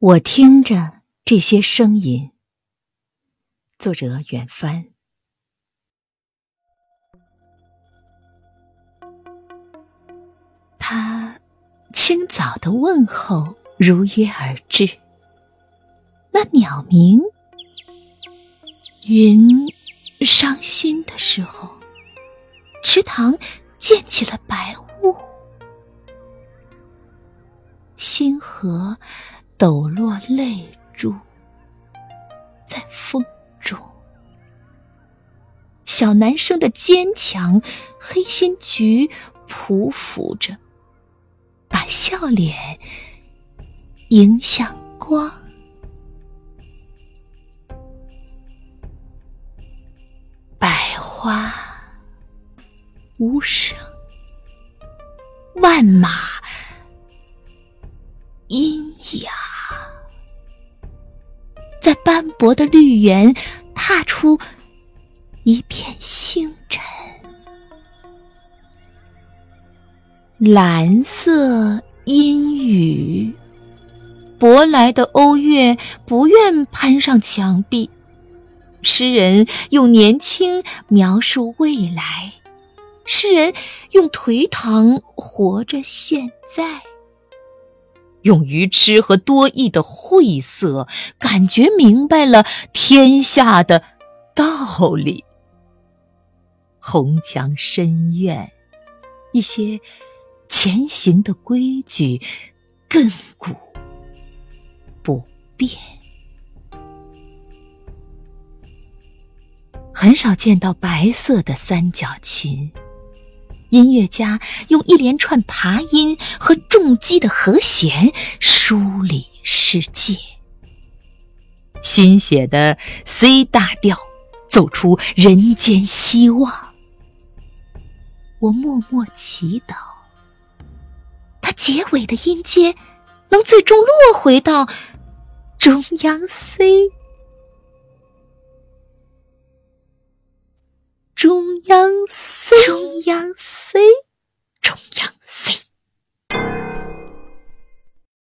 我听着这些声音。作者远帆。他清早的问候如约而至。那鸟鸣，云伤心的时候，池塘溅起了白雾，星河。抖落泪珠，在风中。小男生的坚强，黑心菊匍匐着，把笑脸迎向光。百花无声，万马阴在斑驳的绿园踏出一片星辰，蓝色阴雨，舶来的欧月不愿攀上墙壁。诗人用年轻描述未来，诗人用颓唐活着现在。用愚痴和多义的晦涩，感觉明白了天下的道理。红墙深院，一些前行的规矩，亘古不变。很少见到白色的三角琴。音乐家用一连串爬音和重击的和弦梳理世界，新写的 C 大调奏出人间希望。我默默祈祷，它结尾的音阶能最终落回到中央 C。see?